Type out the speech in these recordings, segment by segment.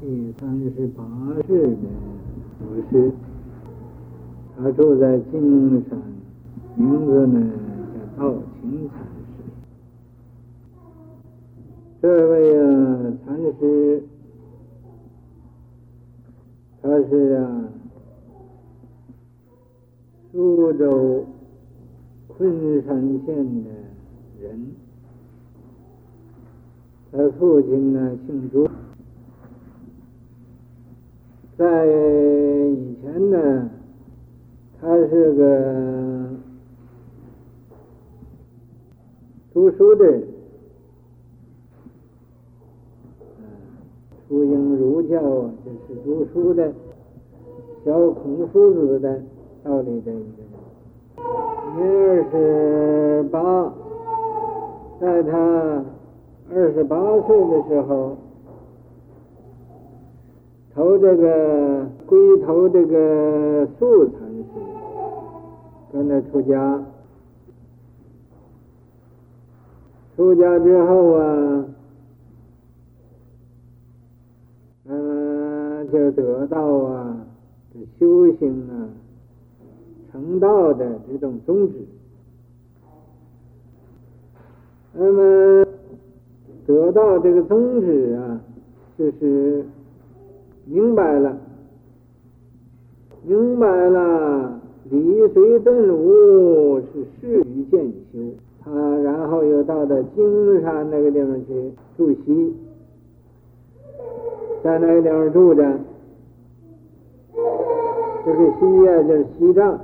第三十八世的祖师，他住在金山，名字呢叫道清禅师。这位啊禅师，他是啊苏州昆山县的人，他父亲呢姓朱。在以前呢，他是个读书的人，出英儒教就是读书的，小孔夫子的道理的一个人。年二十八，在他二十八岁的时候。投这个归投这个素禅师，跟着出家，出家之后啊，嗯，就得到啊，这修行啊，成道的这种宗旨。那么得到这个宗旨啊，就是。明白了，明白了，理随顿悟是事于渐修。他然后又到了金山那个地方去住西，在那个地方住着。这个西啊，就是西藏，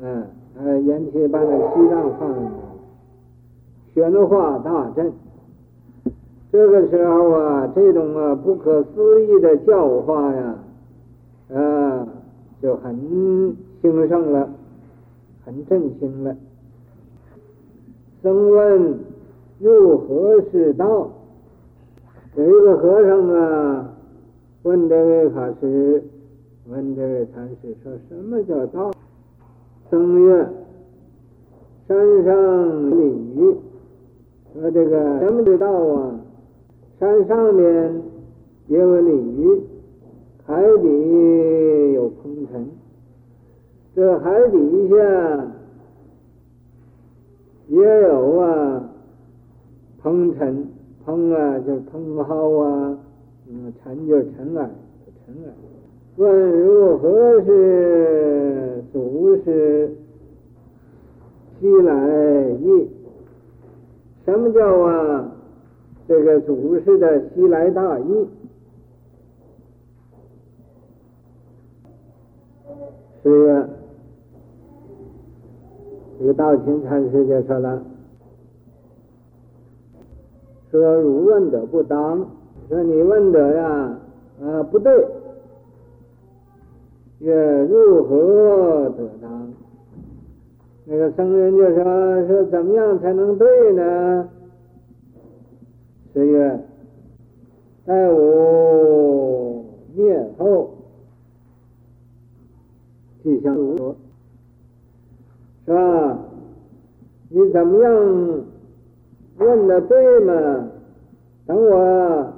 嗯，呃，延期把那个西藏放宣化大阵。这个时候啊，这种啊不可思议的教化呀，啊，就很兴盛了，很振兴了。僧问入何是道？有一个和尚啊，问这位法师，问这位禅师，说什么叫道？僧曰：山上鲤鱼。说这个什么叫道啊？山上面也有鲤鱼，海底有红尘。这海底下也有啊，红尘，红啊就是蓬蒿啊，嗯，尘就是尘埃，尘埃。问如何是祖师西来意？什么叫啊？这个祖师的西来大意，是这个道清禅师就说了：“说如问得不当，说你问得呀，啊不对，也如何得当？”那个僧人就说：“说怎么样才能对呢？”是曰：待吾灭后，即向如，是吧？你怎么样问的对吗？等我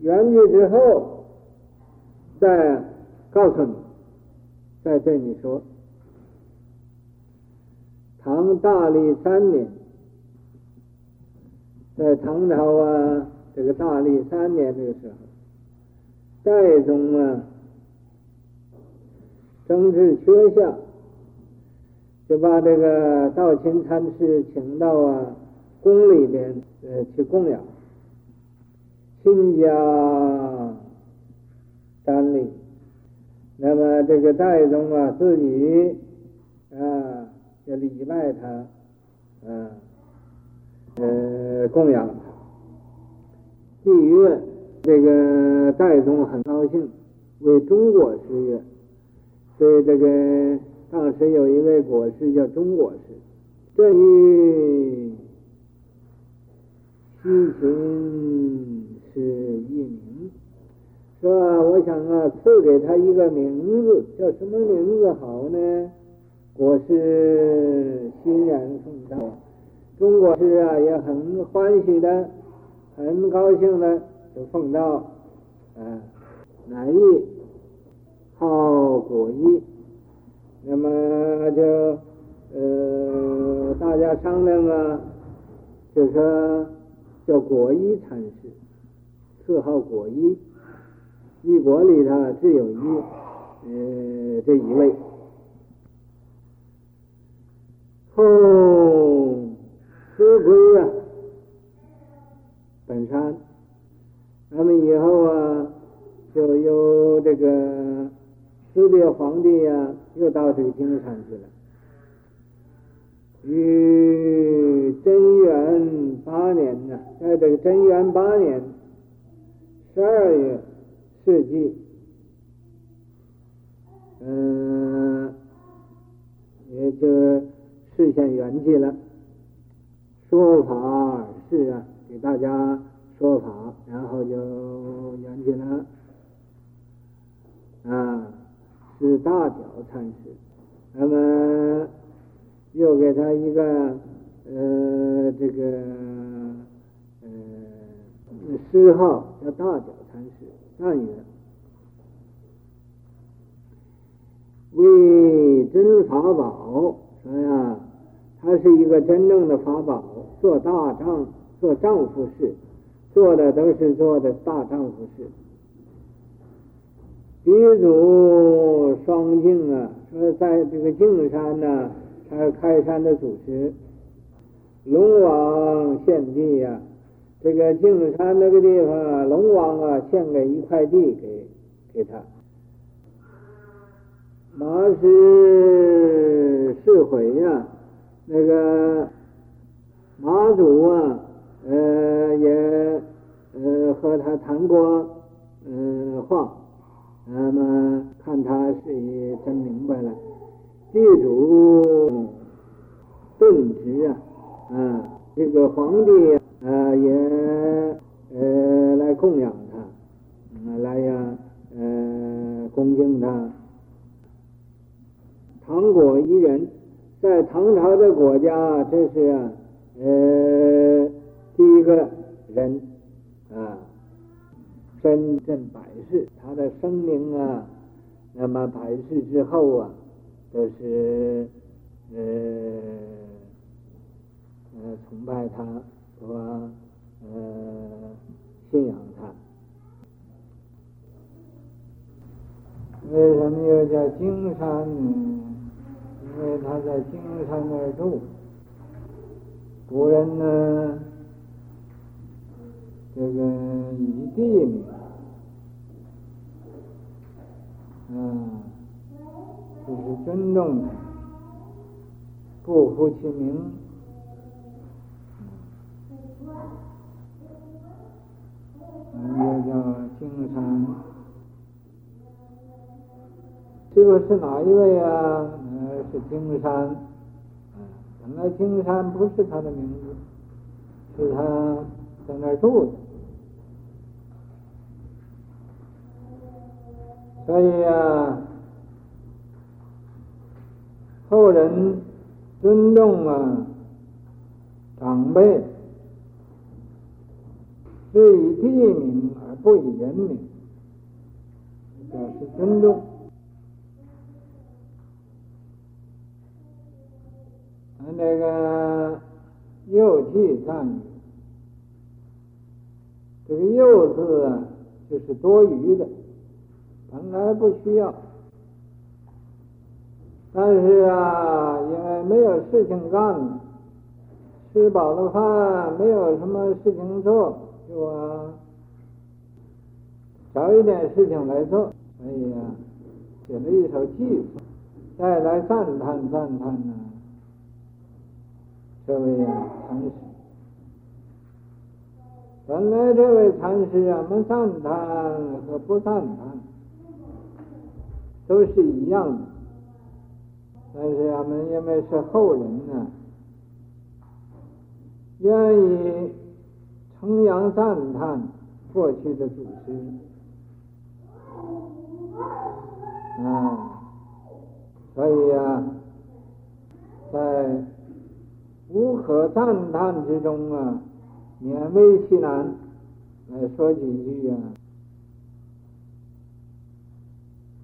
圆寂之后，再告诉你，再对你说。唐大历三年。在唐朝啊，这个大历三年这个时候，代宗啊，政治缺下，就把这个道清禅师请到啊宫里边呃去供养，亲家瞻礼。那么这个代宗啊自己啊就礼拜他，啊。呃，供养帝曰，这个代宗很高兴，为中国师曰，所以这个当时有一位国师叫中国师，这与西秦是一名，是吧？我想啊，赐给他一个名字，叫什么名字好呢？国师欣然奉道。中国师啊，也很欢喜的，很高兴的，就奉到，啊，乃意好果衣，那么就呃大家商量啊，就说叫果一禅师，赐号果一，一国里头只有一呃这一位。后辞归啊，本山。那么以后啊，就由这个四列皇帝呀、又到这个金山去了。于贞元八年呢，在这个贞元八年十二月世纪，嗯，也就示现圆寂了，说法是啊，给大家。说法，然后就圆寂了，啊，是大脚禅师，那么又给他一个呃这个呃谥号叫大脚禅师，赞曰：为真法宝，说呀，他是一个真正的法宝，做大丈做丈夫事。做的都是做的大丈夫事。鼻祖双净啊，说在这个净山呢，他开山的祖师，龙王献地呀，这个净山那个地方，龙王啊献给一块地给给他。马师释回呀，那个马祖啊。呃，也呃和他谈过、呃、话，那么看他是真明白了，地主顿直啊，啊这个皇帝啊也呃来供养他，来呀呃恭敬他。唐果一人，在唐朝的国家，这是啊呃。第一个人啊，真正百世，他的生命啊，那么百世之后啊，都是呃呃崇拜他和呃信仰他。为什么又叫金山呢？因为他在金山那儿住，古人呢。这个以地名，嗯，就是尊重他，不呼其名，嗯，又叫金山。这个是哪一位啊？嗯，是金山。嗯，原来金山不是他的名字，是他在那儿住的。所以呀，后人尊重啊长辈，是以地名而不以人名，表示尊重。那个右记赞语，这个右字啊，就是多余的。本来不需要，但是啊，因为没有事情干，吃饱了饭，没有什么事情做，就啊，找一点事情来做。所以啊，写了一首偈，再来赞叹赞叹呢，这位啊禅师，本来这位禅师啊，我们赞叹和不赞叹。都是一样的，但是俺们因为是后人呢，愿意称扬赞叹过去的祖师，啊，所以啊，在无可赞叹之中啊，勉为其难来说几句啊。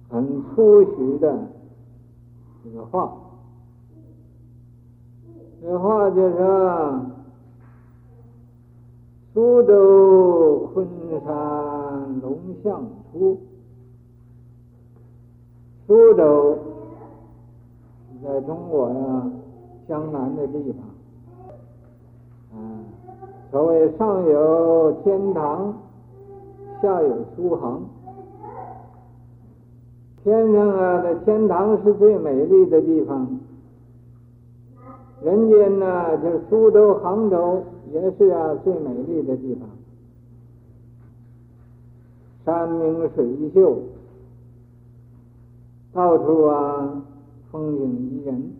很粗俗的这个话。这话就是说：“苏州昆山龙象出。”苏州在中国呀，江南的地方。所谓上有天堂，下有苏杭。天上啊，的天堂是最美丽的地方。人间呢，就是苏州、杭州，也是啊最美丽的地方。山明水秀。到处啊，风景宜人。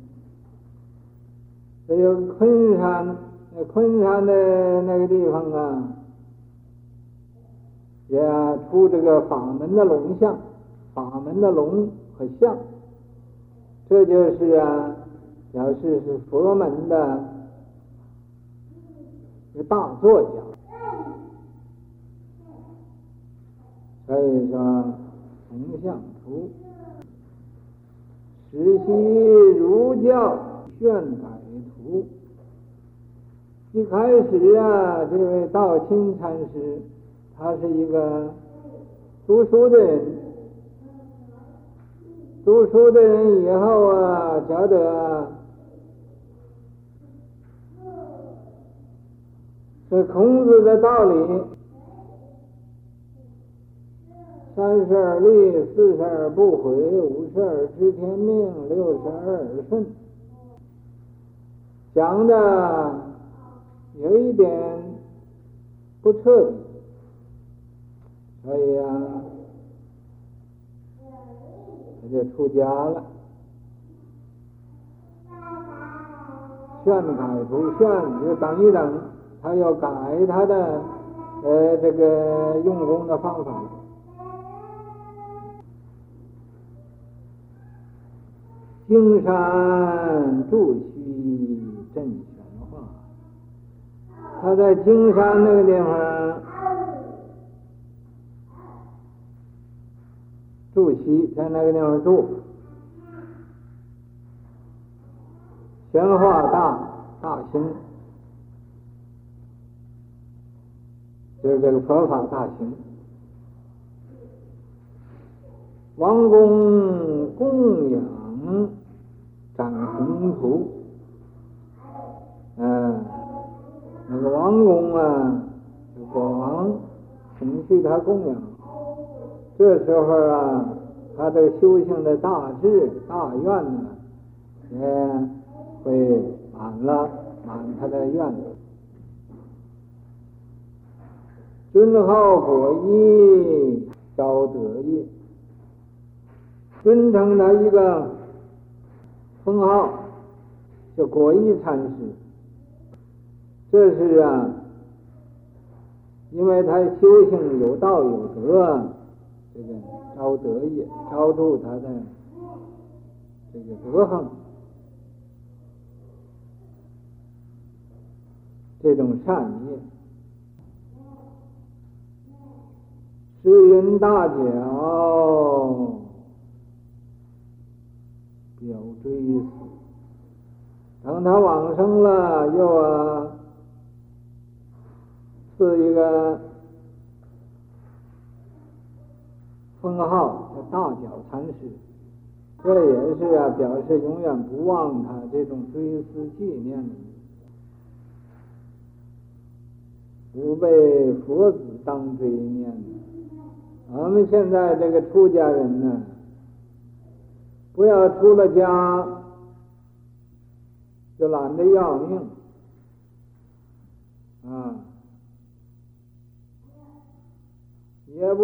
这有昆山，昆山的那个地方啊，也出这个法门的龙象，法门的龙和象，这就是啊，表示是佛门的一个大作家。所以说，龙象出。实习儒教炫改图。一开始啊，这位道清禅师，他是一个读书的人。读书的人以后啊，觉得这孔子的道理。三十而立，四十而不悔，五十而知天命，六十而耳顺。讲的有一点不彻底，所以啊，他就出家了。劝改不劝就等一等，他要改他的呃这个用功的方法。青山住他在金山那个地方住虚，在那个地方住，玄化大大兴，就是这个佛法大兴，王公供养。展宏图，王公啊，国王请去他供养，这时候啊，他这个修行的大志大愿呢，也会满了，满他的愿。尊号果一昭德业，尊称他一个。封号叫果一禅师，这是啊，因为他修行有道有德，这个昭德业，超度他的这个德行，这种善业，诗云大讲。表追死，等他往生了，又啊，是一个封号叫大觉禅师，这也是啊，表示永远不忘他这种追思纪念的，不被佛子当追念。我们现在这个出家人呢？不要出了家就懒得要命啊！也不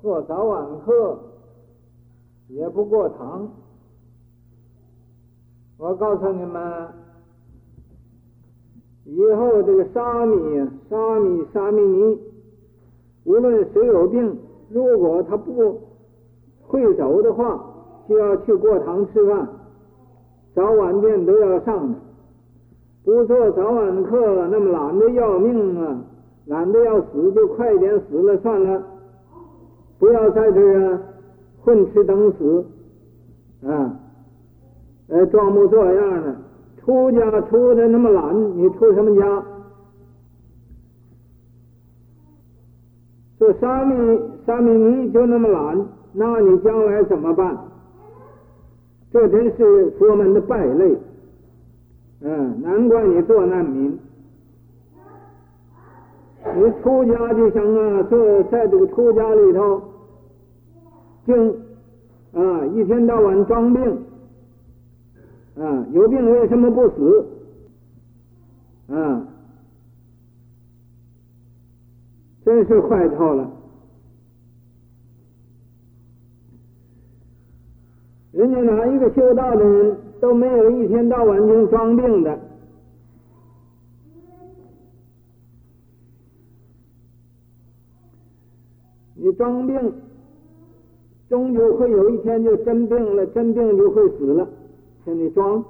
做早晚课，也不过堂。我告诉你们，以后这个沙弥、沙弥、沙弥尼，无论谁有病，如果他不会走的话，就要去过堂吃饭，早晚店都要上的，不做早晚课，那么懒得要命啊，懒得要死就快点死了算了，不要在这儿啊混吃等死，啊，呃，装模作样的，出家出的那么懒，你出什么家？这沙弥沙弥尼就那么懒，那你将来怎么办？这真是佛门的败类，嗯，难怪你做难民。你出家就行啊，这在这个出家里头，就啊一天到晚装病，啊有病为什么不死？啊，真是坏透了。人家哪一个修道的人都没有一天到晚就装病的。你装病，终究会有一天就真病了，真病就会死了。像你装，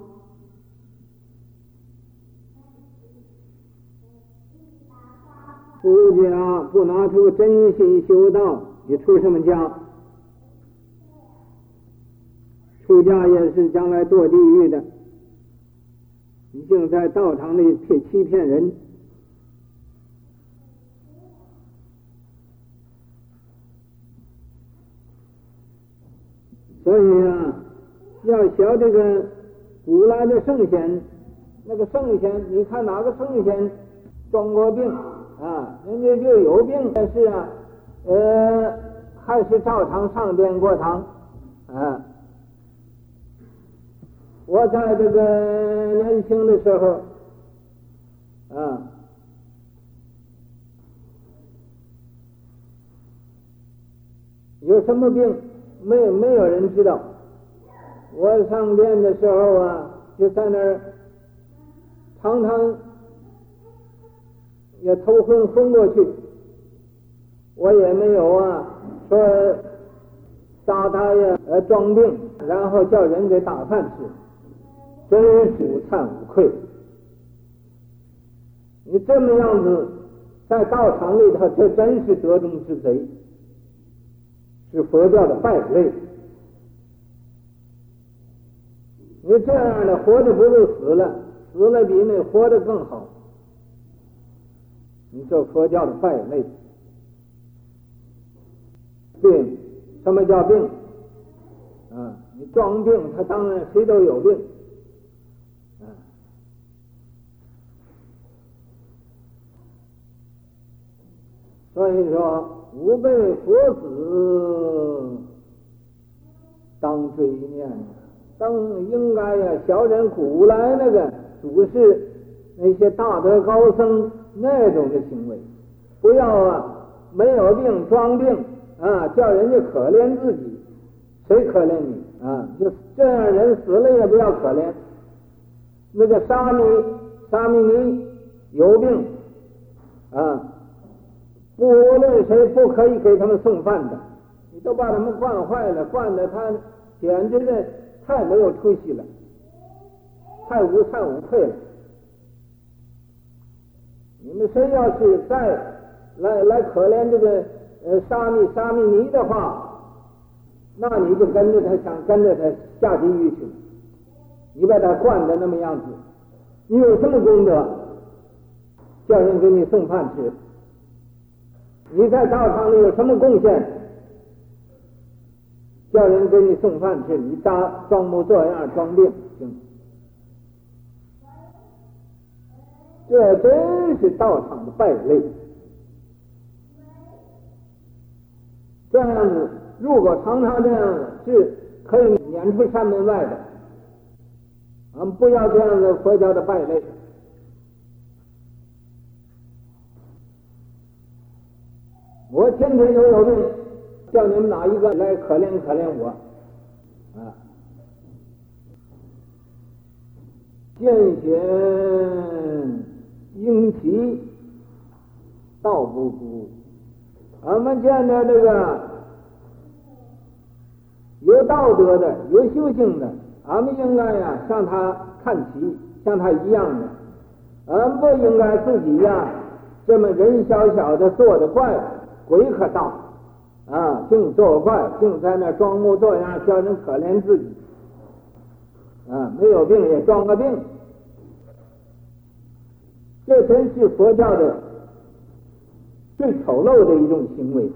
出家不拿出真心修道，你出什么家？出家也是将来堕地狱的。你竟在道场里骗欺骗人。所以啊，要学这个古来的圣贤，那个圣贤，你看哪个圣贤装过病啊？人家就有病，但是啊，呃，还是照常上殿过堂啊。我在这个年轻的时候啊，有什么病？没有没有人知道，我上殿的时候啊，就在那儿，常常也头昏昏过去，我也没有啊说打他呀呃装病，然后叫人给打饭吃，真是无惭无愧。你这么样子在道场里头，这真是德中之贼。是佛教的败类，你这样的活着不如死了，死了比那活着更好。你这佛教的败类，病，什么叫病？啊，你装病，他当然谁都有病，啊，所以说。吾辈佛子当追念，当应该呀，小人古来那个祖师那些大德高僧那种的行为，不要啊没有病装病啊，叫人家可怜自己，谁可怜你啊？就这样人死了也不要可怜。那个沙弥沙弥尼有病啊。无论谁不可以给他们送饭的，你都把他们惯坏了，惯的他简直的太没有出息了，太无惭无愧了。你们谁要是再来来可怜这个呃沙弥沙弥尼的话，那你就跟着他想跟着他下地狱去。你把他惯的那么样子，你有什么功德？叫人给你送饭吃。你在道场里有什么贡献？叫人给你送饭吃，你装装模作样装病，行？这真是道场的败类。这样子，如果常常这样，是可以撵出山门外的。俺们不要这样的佛教的败类。我天天都有病，叫你们哪一个来可怜可怜我？啊！见贤应齐，道不孤。俺们见着这个有道德的、有修行的，俺们应该呀向他看齐，像他一样的。俺们不应该自己呀这么人小小的做的怪物。鬼可道啊！净作怪，净在那装模作样，叫人可怜自己。啊，没有病也装个病，这真是佛教的最丑陋的一种行为。